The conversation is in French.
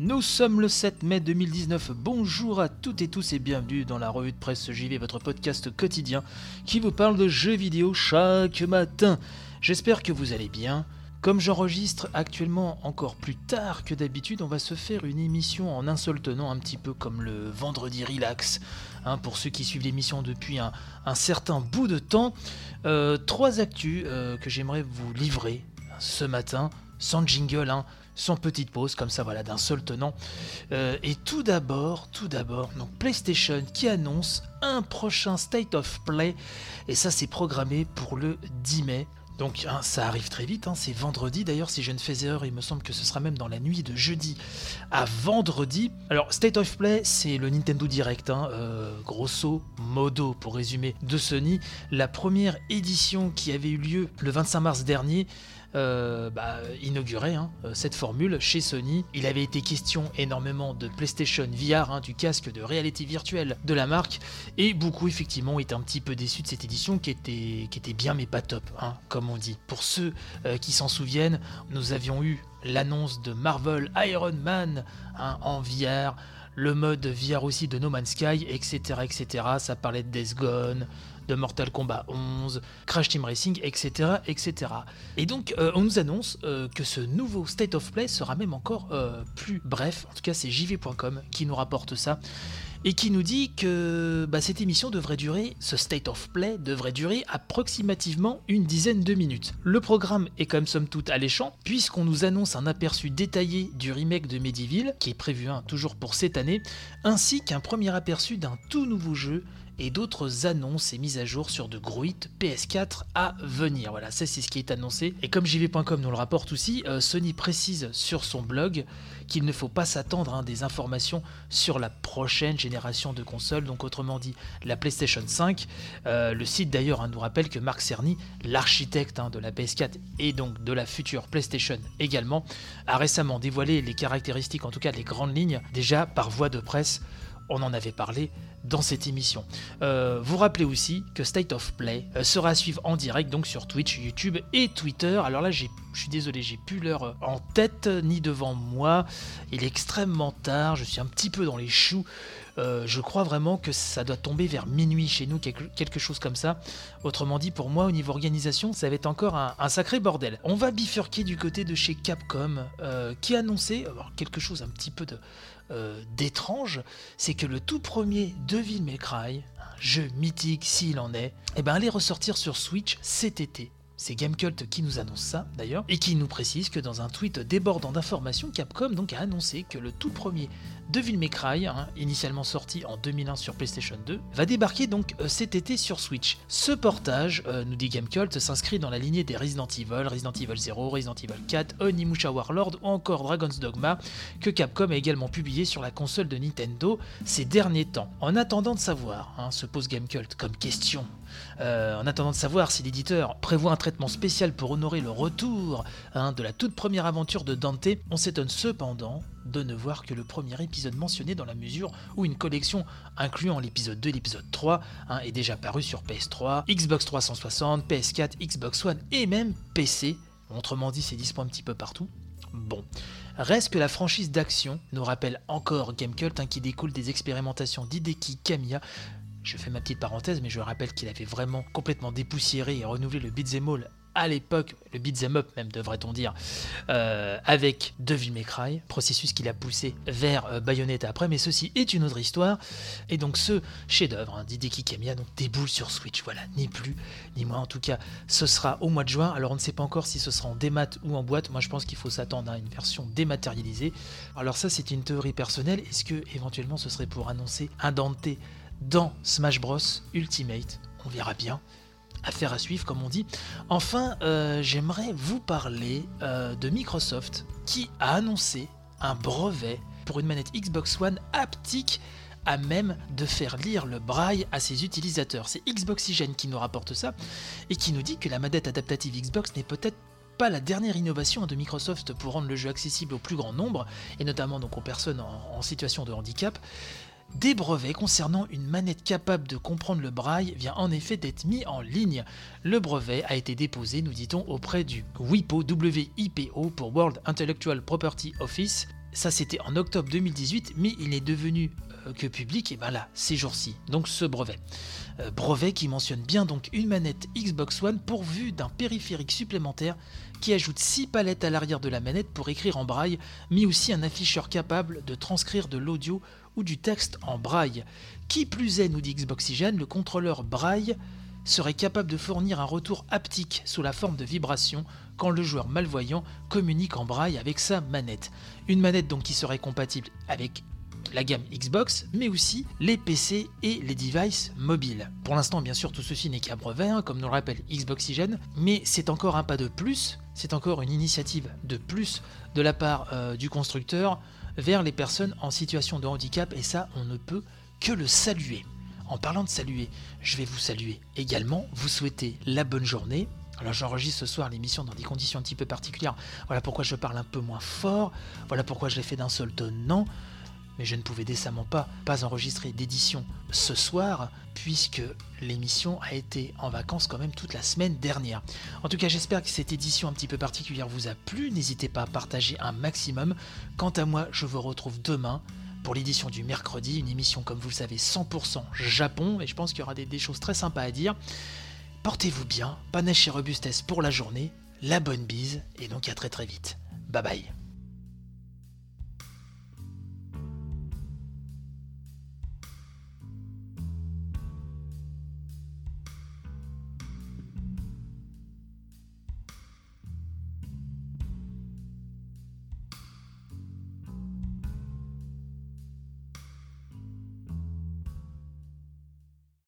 Nous sommes le 7 mai 2019. Bonjour à toutes et tous et bienvenue dans la revue de presse JV, votre podcast quotidien qui vous parle de jeux vidéo chaque matin. J'espère que vous allez bien. Comme j'enregistre actuellement encore plus tard que d'habitude, on va se faire une émission en un seul tenant, un petit peu comme le vendredi relax. Hein, pour ceux qui suivent l'émission depuis un, certain bout de temps, euh, trois actus euh, que j'aimerais vous livrer ce matin, sans jingle, hein, sans petite pause, comme ça voilà, d'un seul tenant. Euh, et tout d'abord, tout d'abord, donc PlayStation qui annonce un prochain State of Play, et ça c'est programmé pour le 10 mai. Donc hein, ça arrive très vite, hein, c'est vendredi d'ailleurs, si je ne fais erreur, il me semble que ce sera même dans la nuit de jeudi à vendredi. Alors State of Play, c'est le Nintendo Direct, euh, grosso modo pour résumer, de Sony. La première édition qui avait eu lieu le 25 mars dernier, euh, bah, hein, cette formule chez Sony. Il avait été question énormément de PlayStation VR, hein, du casque de réalité virtuelle de la marque, et beaucoup effectivement étaient un petit peu déçus de cette édition qui était, qui était bien mais pas top, hein, comme on dit. Pour ceux euh, qui s'en souviennent, nous avions eu l'annonce de Marvel Iron Man en VR, le mode VR aussi de No Man's Sky, etc. etc. Ça parlait de Death Gone, de Mortal Kombat 11, Crash Team Racing, etc. etc. Et donc euh, on nous annonce euh, que ce nouveau State of Play sera même encore euh, plus bref, en tout cas c'est jv.com qui nous rapporte ça, et qui nous dit que bah, cette émission devrait durer, ce State of Play devrait durer approximativement une dizaine de minutes. Le programme est comme somme toute alléchant, puisqu'on nous annonce un aperçu détaillé du remake de Medieval, qui est prévu hein, toujours pour cette année, ainsi qu'un premier aperçu d'un tout nouveau jeu et d'autres annonces et mises à jour sur de gros hits PS4 à venir. Voilà, ça c'est ce qui est annoncé. Et comme JV.com nous le rapporte aussi, euh, Sony précise sur son blog qu'il ne faut pas s'attendre à hein, des informations sur la prochaine génération de consoles, donc autrement dit la PlayStation 5. Euh, le site d'ailleurs hein, nous rappelle que Marc Cerny, l'architecte hein, de la PS4 et donc de la future PlayStation également, a récemment dévoilé les caractéristiques, en tout cas les grandes lignes, déjà par voie de presse on en avait parlé dans cette émission. Euh, vous rappelez aussi que State of Play euh, sera à suivre en direct donc sur Twitch, YouTube et Twitter. Alors là, je suis désolé, j'ai plus l'heure en tête ni devant moi. Il est extrêmement tard, je suis un petit peu dans les choux. Euh, je crois vraiment que ça doit tomber vers minuit chez nous, quelque chose comme ça. Autrement dit, pour moi, au niveau organisation, ça va être encore un, sacré bordel. On va bifurquer du côté de chez Capcom, euh, qui a annoncé alors, quelque chose un petit peu de, euh, d'étrange, c'est que le tout premier Devil May Cry, un jeu mythique s'il en est, eh ben, allait ressortir sur Switch cet été. C'est Gamecult qui nous annonce ça d'ailleurs, et qui nous précise que dans un tweet débordant d'informations, Capcom donc a annoncé que le tout premier Devil May Cry, hein, initialement sorti en 2001 sur PlayStation 2, va débarquer donc euh, cet été sur Switch. Ce portage, euh, nous dit Gamecult, s'inscrit dans la lignée des Resident Evil, Resident Evil 0, Resident Evil 4, Onimusha Warlord ou encore Dragon's Dogma, que Capcom a également publié sur la console de Nintendo ces derniers temps. En attendant de savoir, hein, se pose Gamecult comme question, euh, en attendant de savoir si l'éditeur prévoit un traitement spécial pour honorer le retour hein, de la toute première aventure de Dante, on s'étonne cependant de ne voir que le premier épisode mentionné dans la mesure où une collection incluant l'épisode 2 et l'épisode 3 hein, est déjà paru sur PS3, Xbox 360, PS4, Xbox One et même PC. Autrement dit, c'est dispo un petit peu partout. Bon. Reste que la franchise d'action nous rappelle encore Gamecult hein, qui découle des expérimentations d'Hideki Kamiya je fais ma petite parenthèse, mais je rappelle qu'il avait vraiment complètement dépoussiéré et renouvelé le beat'em all à l'époque, le beat'em up même devrait-on dire, euh, avec Devil May Cry, processus qu'il a poussé vers euh, Bayonetta après, mais ceci est une autre histoire. Et donc ce chef-d'œuvre hein, d'Hideki Kamiya donc déboule sur Switch, voilà, ni plus ni moins. En tout cas, ce sera au mois de juin. Alors on ne sait pas encore si ce sera en démat ou en boîte. Moi je pense qu'il faut s'attendre à une version dématérialisée. Alors ça c'est une théorie personnelle. Est-ce que éventuellement ce serait pour annoncer un Dante dans Smash Bros Ultimate On verra bien. Affaire à suivre, comme on dit. Enfin, euh, j'aimerais vous parler euh, de Microsoft qui a annoncé un brevet pour une manette Xbox One haptique à même de faire lire le braille à ses utilisateurs. C'est Xboxygène qui nous rapporte ça et qui nous dit que la manette adaptative Xbox n'est peut-être pas la dernière innovation de Microsoft pour rendre le jeu accessible au plus grand nombre, et notamment donc aux personnes en situation de handicap. Des brevets concernant une manette capable de comprendre le braille vient en effet d'être mis en ligne. Le brevet a été déposé, nous dit-on, auprès du WIPO, WIPO pour World Intellectual Property Office. Ça c'était en octobre 2018, mais il est devenu euh, que public, et ben là, ces jours-ci, donc ce brevet. Euh, brevet qui mentionne bien donc une manette Xbox One pourvue d'un périphérique supplémentaire qui ajoute 6 palettes à l'arrière de la manette pour écrire en braille, mais aussi un afficheur capable de transcrire de l'audio ou du texte en braille. Qui plus est, nous dit Xboxygène, le contrôleur braille serait capable de fournir un retour haptique sous la forme de vibration quand le joueur malvoyant communique en braille avec sa manette. Une manette donc qui serait compatible avec la gamme Xbox, mais aussi les PC et les devices mobiles. Pour l'instant, bien sûr, tout ceci n'est qu'à brevet, hein, comme nous le rappelle Xboxygène, mais c'est encore un pas de plus, c'est encore une initiative de plus de la part euh, du constructeur vers les personnes en situation de handicap, et ça, on ne peut que le saluer. En parlant de saluer, je vais vous saluer également, vous souhaiter la bonne journée. Alors j'enregistre ce soir l'émission dans des conditions un petit peu particulières. Voilà pourquoi je parle un peu moins fort. Voilà pourquoi je l'ai fait d'un seul ton mais je ne pouvais décemment pas enregistrer d'édition ce soir puisque l'émission a été en vacances quand même toute la semaine dernière. En tout cas, j'espère que cette édition un petit peu particulière vous a plu. N'hésitez pas à partager un maximum. Quant à moi, je vous retrouve demain pour l'édition du mercredi, une émission comme vous le savez 100% Japon et je pense qu'il y aura des choses très sympas à dire. Portez-vous bien, panache et robustesse pour la journée, la bonne bise et donc à très très vite. Bye bye.